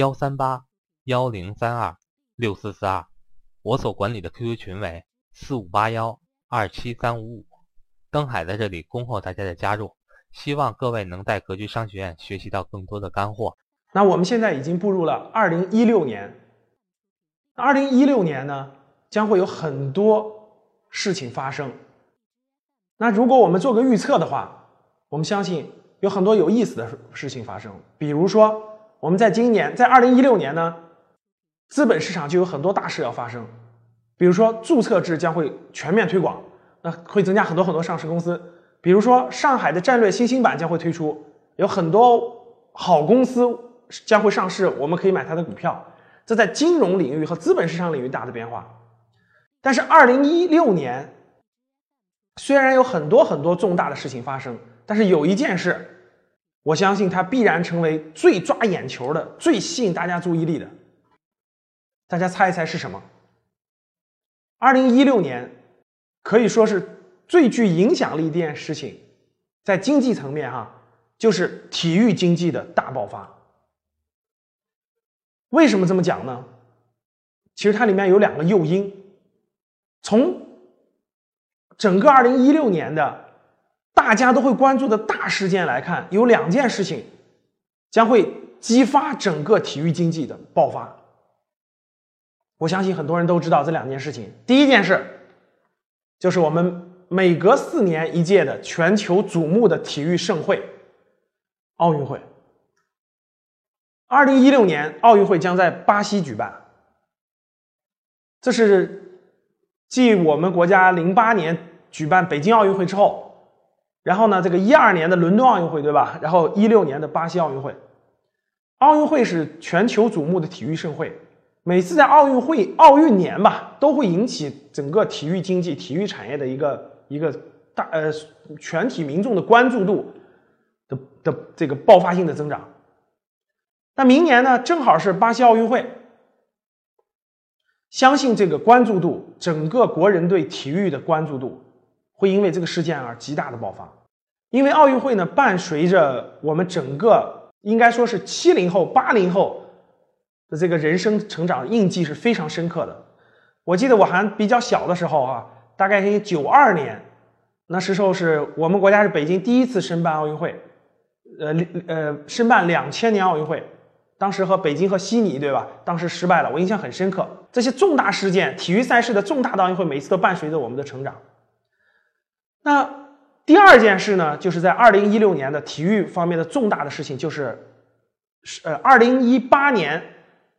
幺三八幺零三二六四四二，我所管理的 QQ 群为四五八幺二七三五五。登海在这里恭候大家的加入，希望各位能在格局商学院学习到更多的干货。那我们现在已经步入了二零一六年，二零一六年呢将会有很多事情发生。那如果我们做个预测的话，我们相信有很多有意思的事情发生。比如说，我们在今年，在二零一六年呢，资本市场就有很多大事要发生。比如说，注册制将会全面推广。那会增加很多很多上市公司，比如说上海的战略新兴板将会推出，有很多好公司将会上市，我们可以买它的股票。这在金融领域和资本市场领域大的变化。但是二零一六年虽然有很多很多重大的事情发生，但是有一件事，我相信它必然成为最抓眼球的、最吸引大家注意力的。大家猜一猜是什么？二零一六年。可以说是最具影响力的一件事情，在经济层面哈，就是体育经济的大爆发。为什么这么讲呢？其实它里面有两个诱因。从整个二零一六年的大家都会关注的大事件来看，有两件事情将会激发整个体育经济的爆发。我相信很多人都知道这两件事情。第一件事。就是我们每隔四年一届的全球瞩目的体育盛会——奥运会。二零一六年奥运会将在巴西举办，这是继我们国家零八年举办北京奥运会之后，然后呢，这个一二年的伦敦奥运会，对吧？然后一六年的巴西奥运会，奥运会是全球瞩目的体育盛会。每次在奥运会、奥运年吧，都会引起整个体育经济、体育产业的一个一个大呃全体民众的关注度的的这个爆发性的增长。那明年呢，正好是巴西奥运会，相信这个关注度，整个国人对体育的关注度会因为这个事件而极大的爆发。因为奥运会呢，伴随着我们整个应该说是七零后、八零后。的这个人生成长印记是非常深刻的。我记得我还比较小的时候啊，大概是九二年，那时候是我们国家是北京第一次申办奥运会，呃呃，申办两千年奥运会，当时和北京和悉尼对吧？当时失败了，我印象很深刻。这些重大事件，体育赛事的重大的奥运会，每次都伴随着我们的成长。那第二件事呢，就是在二零一六年的体育方面的重大的事情，就是是呃二零一八年。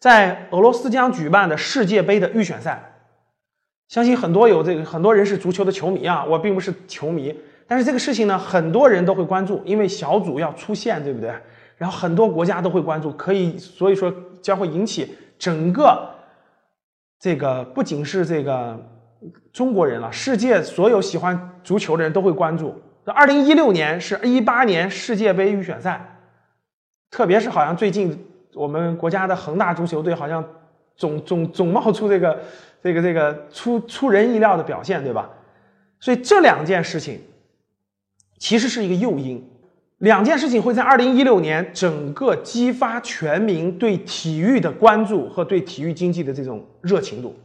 在俄罗斯将举办的世界杯的预选赛，相信很多有这个很多人是足球的球迷啊，我并不是球迷，但是这个事情呢，很多人都会关注，因为小组要出线，对不对？然后很多国家都会关注，可以，所以说将会引起整个这个不仅是这个中国人了，世界所有喜欢足球的人都会关注。那二零一六年是一八年世界杯预选赛，特别是好像最近。我们国家的恒大足球队好像总总总冒出这个这个这个出出人意料的表现，对吧？所以这两件事情其实是一个诱因，两件事情会在二零一六年整个激发全民对体育的关注和对体育经济的这种热情度。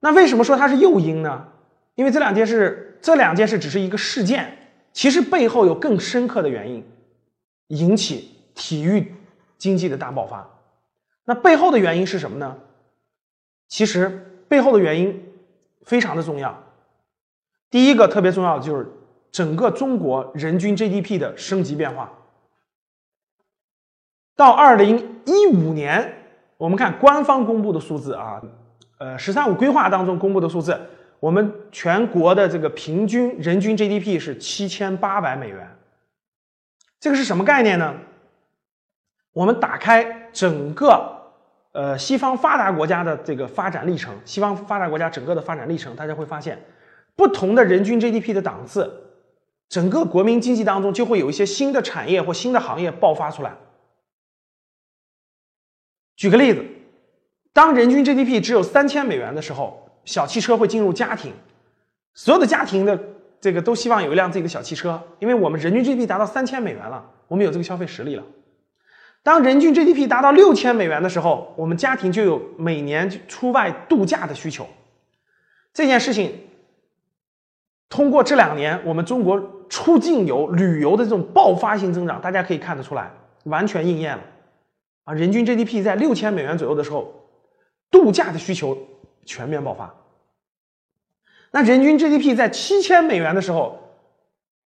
那为什么说它是诱因呢？因为这两件事，这两件事只是一个事件，其实背后有更深刻的原因引起。体育经济的大爆发，那背后的原因是什么呢？其实背后的原因非常的重要。第一个特别重要的就是整个中国人均 GDP 的升级变化。到二零一五年，我们看官方公布的数字啊，呃“十三五”规划当中公布的数字，我们全国的这个平均人均 GDP 是七千八百美元。这个是什么概念呢？我们打开整个呃西方发达国家的这个发展历程，西方发达国家整个的发展历程，大家会发现，不同的人均 GDP 的档次，整个国民经济当中就会有一些新的产业或新的行业爆发出来。举个例子，当人均 GDP 只有三千美元的时候，小汽车会进入家庭，所有的家庭的这个都希望有一辆自己的小汽车，因为我们人均 GDP 达到三千美元了，我们有这个消费实力了。当人均 GDP 达到六千美元的时候，我们家庭就有每年出外度假的需求。这件事情通过这两年我们中国出境游、旅游的这种爆发性增长，大家可以看得出来，完全应验了。啊，人均 GDP 在六千美元左右的时候，度假的需求全面爆发。那人均 GDP 在七千美元的时候，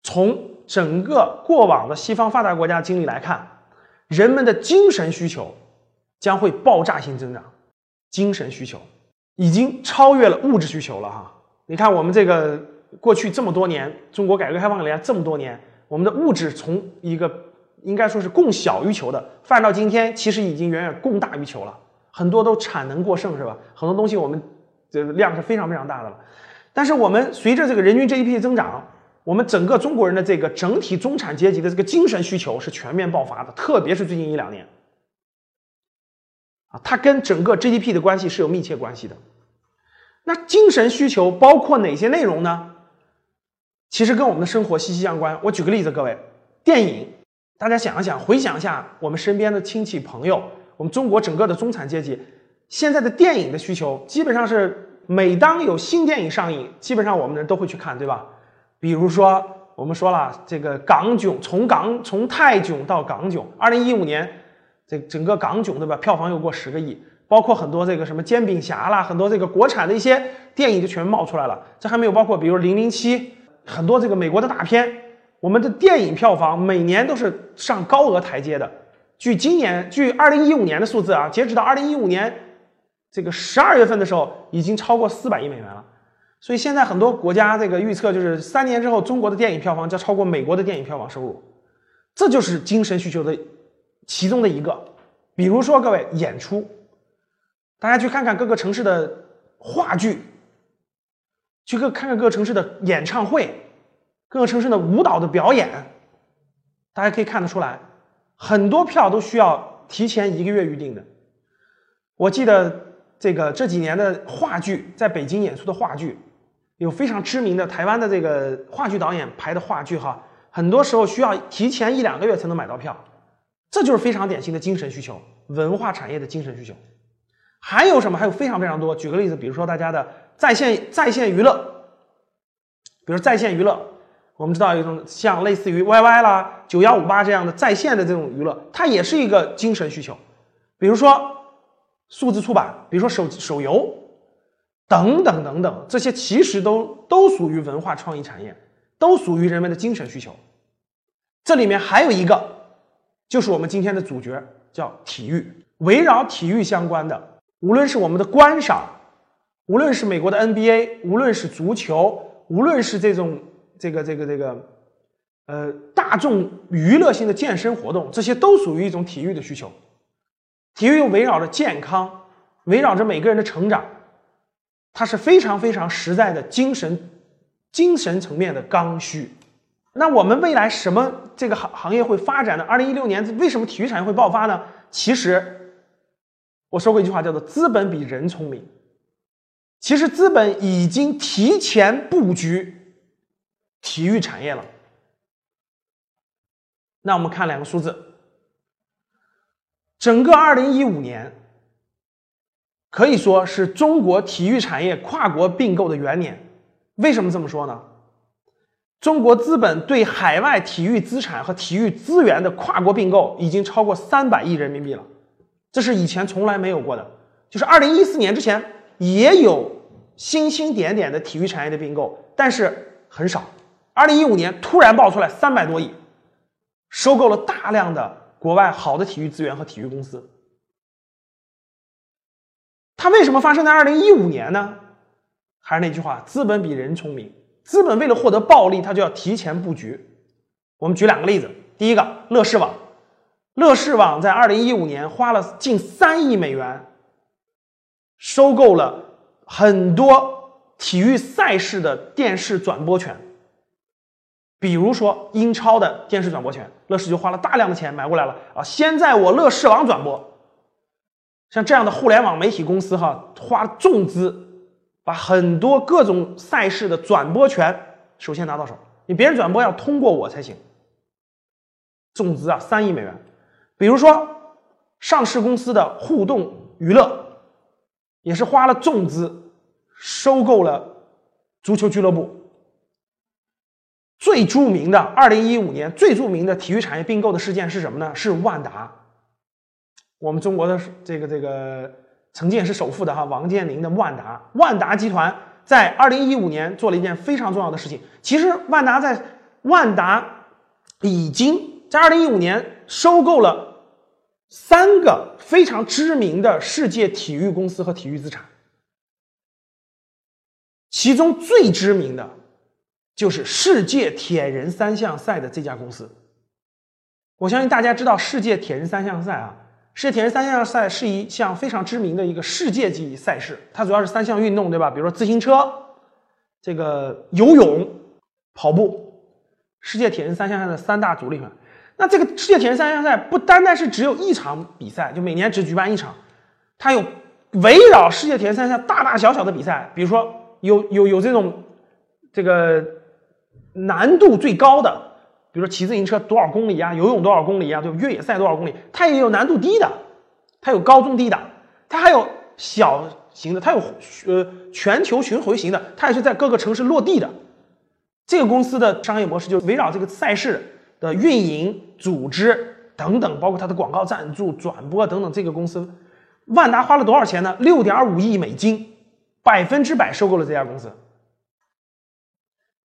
从整个过往的西方发达国家经历来看，人们的精神需求将会爆炸性增长，精神需求已经超越了物质需求了哈。你看，我们这个过去这么多年，中国改革开放以来这么多年，我们的物质从一个应该说是供小于求的，发展到今天，其实已经远远供大于求了。很多都产能过剩，是吧？很多东西我们这量是非常非常大的了。但是我们随着这个人均 GDP 增长，我们整个中国人的这个整体中产阶级的这个精神需求是全面爆发的，特别是最近一两年，啊，它跟整个 GDP 的关系是有密切关系的。那精神需求包括哪些内容呢？其实跟我们的生活息息相关。我举个例子，各位，电影，大家想一想，回想一下我们身边的亲戚朋友，我们中国整个的中产阶级，现在的电影的需求基本上是。每当有新电影上映，基本上我们人都会去看，对吧？比如说，我们说了这个港囧，从港从泰囧到港囧，二零一五年这整个港囧，对吧？票房又过十个亿，包括很多这个什么煎饼侠啦，很多这个国产的一些电影就全冒出来了。这还没有包括，比如零零七，很多这个美国的大片，我们的电影票房每年都是上高额台阶的。据今年，据二零一五年的数字啊，截止到二零一五年。这个十二月份的时候已经超过四百亿美元了，所以现在很多国家这个预测就是三年之后中国的电影票房将超过美国的电影票房收入，这就是精神需求的其中的一个。比如说各位演出，大家去看看各个城市的话剧，去各看看各个城市的演唱会，各个城市的舞蹈的表演，大家可以看得出来，很多票都需要提前一个月预定的。我记得。这个这几年的话剧在北京演出的话剧，有非常知名的台湾的这个话剧导演排的话剧哈，很多时候需要提前一两个月才能买到票，这就是非常典型的精神需求，文化产业的精神需求。还有什么？还有非常非常多。举个例子，比如说大家的在线在线娱乐，比如在线娱乐，我们知道一种像类似于 YY 啦、九幺五八这样的在线的这种娱乐，它也是一个精神需求，比如说。数字出版，比如说手手游，等等等等，这些其实都都属于文化创意产业，都属于人们的精神需求。这里面还有一个，就是我们今天的主角，叫体育。围绕体育相关的，无论是我们的观赏，无论是美国的 NBA，无论是足球，无论是这种这个这个这个，呃，大众娱乐性的健身活动，这些都属于一种体育的需求。体育又围绕着健康，围绕着每个人的成长，它是非常非常实在的精神、精神层面的刚需。那我们未来什么这个行行业会发展呢？二零一六年为什么体育产业会爆发呢？其实我说过一句话，叫做“资本比人聪明”。其实资本已经提前布局体育产业了。那我们看两个数字。整个二零一五年可以说是中国体育产业跨国并购的元年。为什么这么说呢？中国资本对海外体育资产和体育资源的跨国并购已经超过三百亿人民币了，这是以前从来没有过的。就是二零一四年之前也有星星点点的体育产业的并购，但是很少。二零一五年突然爆出来三百多亿，收购了大量的。国外好的体育资源和体育公司，它为什么发生在二零一五年呢？还是那句话，资本比人聪明。资本为了获得暴利，它就要提前布局。我们举两个例子，第一个，乐视网。乐视网在二零一五年花了近三亿美元，收购了很多体育赛事的电视转播权。比如说英超的电视转播权，乐视就花了大量的钱买过来了啊！先在我乐视网转播，像这样的互联网媒体公司哈，花重资把很多各种赛事的转播权首先拿到手，你别人转播要通过我才行。重资啊，三亿美元。比如说上市公司的互动娱乐，也是花了重资收购了足球俱乐部。最著名的二零一五年最著名的体育产业并购的事件是什么呢？是万达。我们中国的这个这个曾经也是首富的哈王健林的万达。万达集团在二零一五年做了一件非常重要的事情。其实万达在万达已经在二零一五年收购了三个非常知名的世界体育公司和体育资产，其中最知名的。就是世界铁人三项赛的这家公司，我相信大家知道世界铁人三项赛啊。世界铁人三项赛是一项非常知名的一个世界级赛事，它主要是三项运动，对吧？比如说自行车、这个游泳、跑步。世界铁人三项赛的三大主力嘛。那这个世界铁人三项赛不单单是只有一场比赛，就每年只举办一场，它有围绕世界铁人三项大大小小的比赛，比如说有有有这种这个。难度最高的，比如说骑自行车多少公里啊，游泳多少公里啊，对吧？越野赛多少公里？它也有难度低的，它有高中低档，它还有小型的，它有呃全球巡回型的，它也是在各个城市落地的。这个公司的商业模式就围绕这个赛事的运营、组织等等，包括它的广告赞助、转播等等。这个公司，万达花了多少钱呢？六点五亿美金，百分之百收购了这家公司。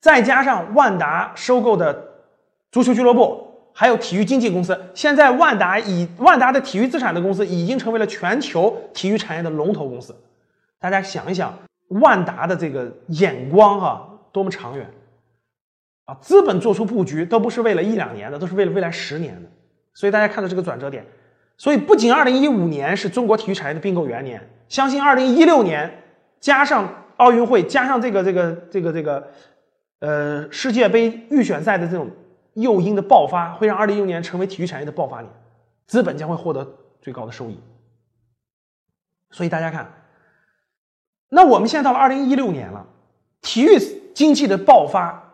再加上万达收购的足球俱乐部，还有体育经纪公司，现在万达以万达的体育资产的公司已经成为了全球体育产业的龙头公司。大家想一想，万达的这个眼光哈，多么长远啊！资本做出布局都不是为了一两年的，都是为了未来十年的。所以大家看到这个转折点，所以不仅二零一五年是中国体育产业的并购元年，相信二零一六年加上奥运会，加上这个这个这个这个。呃，世界杯预选赛的这种诱因的爆发，会让二零一六年成为体育产业的爆发年，资本将会获得最高的收益。所以大家看，那我们现在到了二零一六年了，体育经济的爆发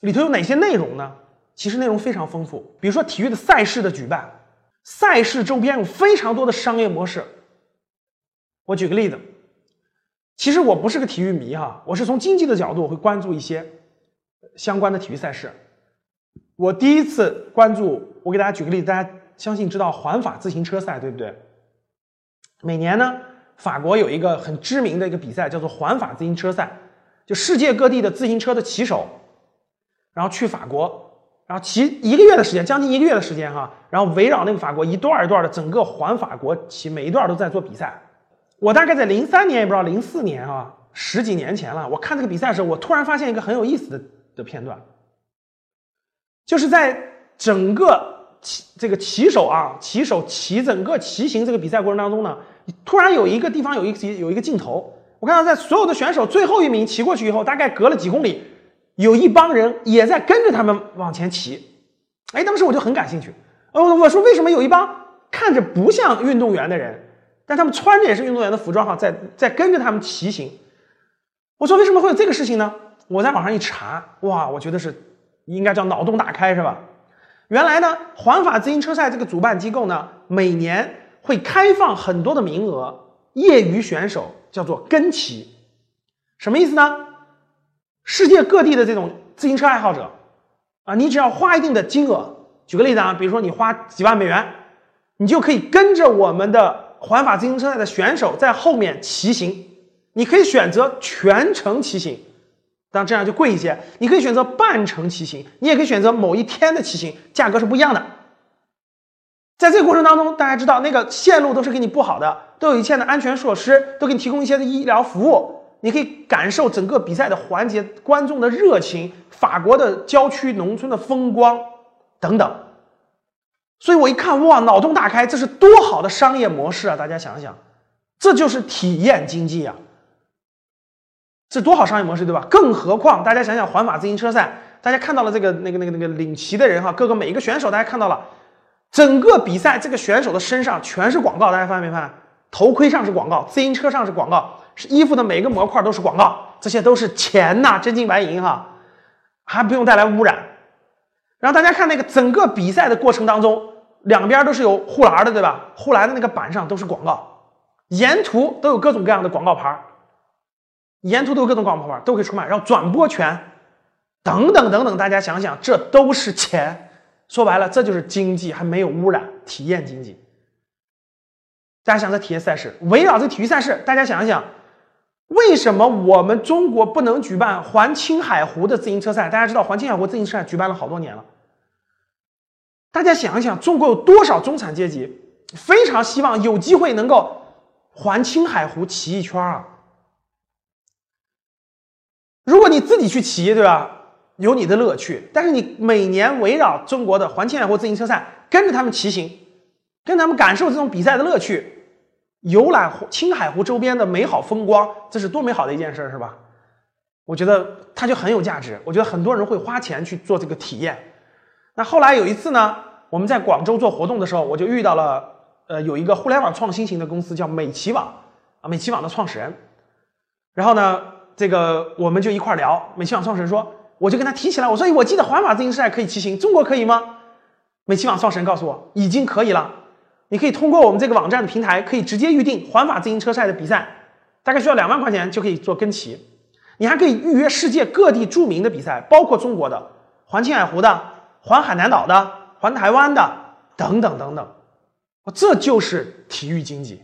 里头有哪些内容呢？其实内容非常丰富，比如说体育的赛事的举办，赛事周边有非常多的商业模式。我举个例子，其实我不是个体育迷哈，我是从经济的角度我会关注一些。相关的体育赛事，我第一次关注。我给大家举个例子，大家相信知道环法自行车赛，对不对？每年呢，法国有一个很知名的一个比赛，叫做环法自行车赛，就世界各地的自行车的骑手，然后去法国，然后骑一个月的时间，将近一个月的时间哈，然后围绕那个法国一段一段的整个环法国骑，每一段都在做比赛。我大概在零三年，也不知道零四年啊，十几年前了。我看这个比赛的时候，我突然发现一个很有意思的。的片段，就是在整个骑这个骑手啊，骑手骑整个骑行这个比赛过程当中呢，突然有一个地方有一个有一个镜头，我看到在所有的选手最后一名骑过去以后，大概隔了几公里，有一帮人也在跟着他们往前骑。哎，当时我就很感兴趣，呃，我说为什么有一帮看着不像运动员的人，但他们穿着也是运动员的服装哈，在在跟着他们骑行？我说为什么会有这个事情呢？我在网上一查，哇，我觉得是应该叫脑洞大开，是吧？原来呢，环法自行车赛这个主办机构呢，每年会开放很多的名额，业余选手叫做跟骑，什么意思呢？世界各地的这种自行车爱好者啊，你只要花一定的金额，举个例子啊，比如说你花几万美元，你就可以跟着我们的环法自行车赛的选手在后面骑行，你可以选择全程骑行。但这样就贵一些，你可以选择半程骑行，你也可以选择某一天的骑行，价格是不一样的。在这个过程当中，大家知道那个线路都是给你布好的，都有一切的安全措施，都给你提供一些的医疗服务，你可以感受整个比赛的环节，观众的热情，法国的郊区农村的风光等等。所以我一看，哇，脑洞大开，这是多好的商业模式啊！大家想想，这就是体验经济啊，这多好商业模式，对吧？更何况大家想想环法自行车赛，大家看到了这个那个那个那个领旗的人哈，各个每一个选手，大家看到了，整个比赛这个选手的身上全是广告，大家发现没发现？头盔上是广告，自行车上是广告，是衣服的每个模块都是广告，这些都是钱呐，真金白银哈，还不用带来污染。然后大家看那个整个比赛的过程当中，两边都是有护栏的，对吧？护栏的那个板上都是广告，沿途都有各种各样的广告牌儿沿途都有各种广告牌都可以出卖。然后转播权等等等等，大家想想，这都是钱。说白了，这就是经济，还没有污染，体验经济。大家想这体验赛事，围绕这体育赛事，大家想一想，为什么我们中国不能举办环青海湖的自行车赛？大家知道环青海湖自行车赛举办了好多年了。大家想一想，中国有多少中产阶级非常希望有机会能够环青海湖骑一圈啊？如果你自己去骑，对吧？有你的乐趣，但是你每年围绕中国的环青海湖自行车赛，跟着他们骑行，跟他们感受这种比赛的乐趣，游览青海湖周边的美好风光，这是多美好的一件事，是吧？我觉得它就很有价值。我觉得很多人会花钱去做这个体验。那后来有一次呢，我们在广州做活动的时候，我就遇到了，呃，有一个互联网创新型的公司叫美骑网啊，美骑网的创始人。然后呢，这个我们就一块聊。美骑网创始人说，我就跟他提起来，我说，我记得环法自行车赛可以骑行，中国可以吗？美骑网创始人告诉我，已经可以了。你可以通过我们这个网站的平台，可以直接预定环法自行车赛的比赛，大概需要两万块钱就可以做跟骑。你还可以预约世界各地著名的比赛，包括中国的环青海湖的。环海南岛的、环台湾的等等等等，这就是体育经济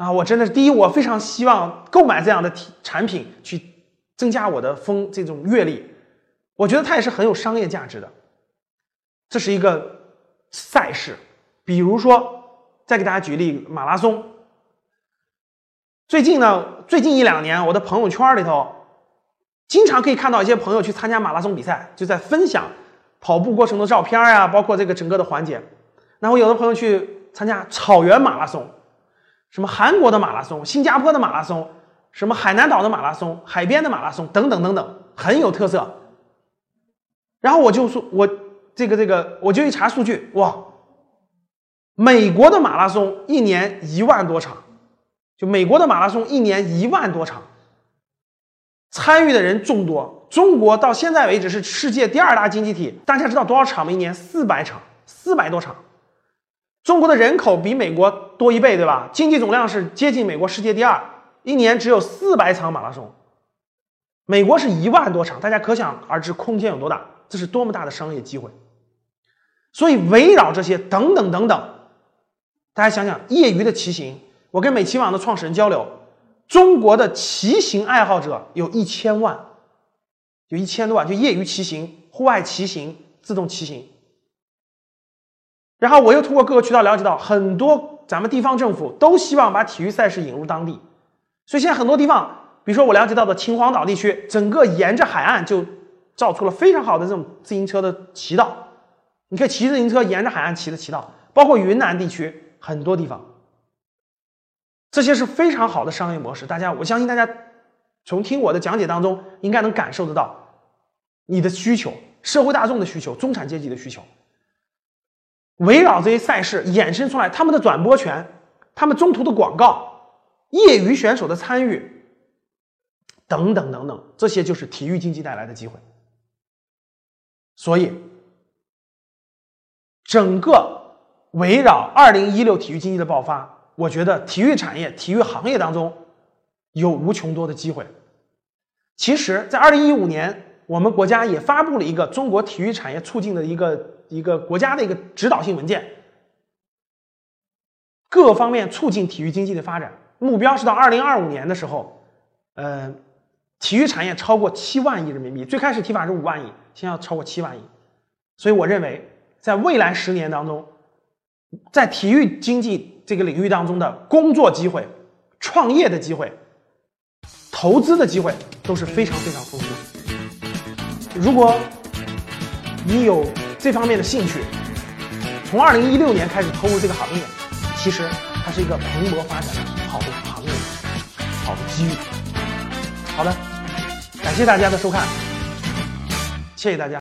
啊！我真的是第一，我非常希望购买这样的体产品去增加我的风这种阅历，我觉得它也是很有商业价值的。这是一个赛事，比如说，再给大家举例马拉松。最近呢，最近一两年，我的朋友圈里头经常可以看到一些朋友去参加马拉松比赛，就在分享。跑步过程的照片呀，包括这个整个的环节。那我有的朋友去参加草原马拉松，什么韩国的马拉松、新加坡的马拉松、什么海南岛的马拉松、海边的马拉松等等等等，很有特色。然后我就说，我这个这个，我就一查数据，哇，美国的马拉松一年一万多场，就美国的马拉松一年一万多场，参与的人众多。中国到现在为止是世界第二大经济体，大家知道多少场吗？一年四百场，四百多场。中国的人口比美国多一倍，对吧？经济总量是接近美国世界第二，一年只有四百场马拉松。美国是一万多场，大家可想而知空间有多大，这是多么大的商业机会。所以围绕这些等等等等，大家想想，业余的骑行，我跟美骑网的创始人交流，中国的骑行爱好者有一千万。有一千多万，就业余骑行、户外骑行、自动骑行。然后我又通过各个渠道了解到，很多咱们地方政府都希望把体育赛事引入当地，所以现在很多地方，比如说我了解到的秦皇岛地区，整个沿着海岸就造出了非常好的这种自行车的骑道，你可以骑自行车沿着海岸骑的骑道，包括云南地区很多地方，这些是非常好的商业模式。大家，我相信大家从听我的讲解当中，应该能感受得到。你的需求，社会大众的需求，中产阶级的需求，围绕这些赛事衍生出来，他们的转播权，他们中途的广告，业余选手的参与，等等等等，这些就是体育经济带来的机会。所以，整个围绕二零一六体育经济的爆发，我觉得体育产业、体育行业当中有无穷多的机会。其实，在二零一五年。我们国家也发布了一个中国体育产业促进的一个一个国家的一个指导性文件，各方面促进体育经济的发展，目标是到二零二五年的时候，呃，体育产业超过七万亿人民币。最开始提法是五万亿，现在要超过七万亿。所以我认为，在未来十年当中，在体育经济这个领域当中的工作机会、创业的机会、投资的机会都是非常非常丰富。如果你有这方面的兴趣，从二零一六年开始投入这个行业，其实它是一个蓬勃发展的好的行业，好的机遇。好的，感谢大家的收看，谢谢大家。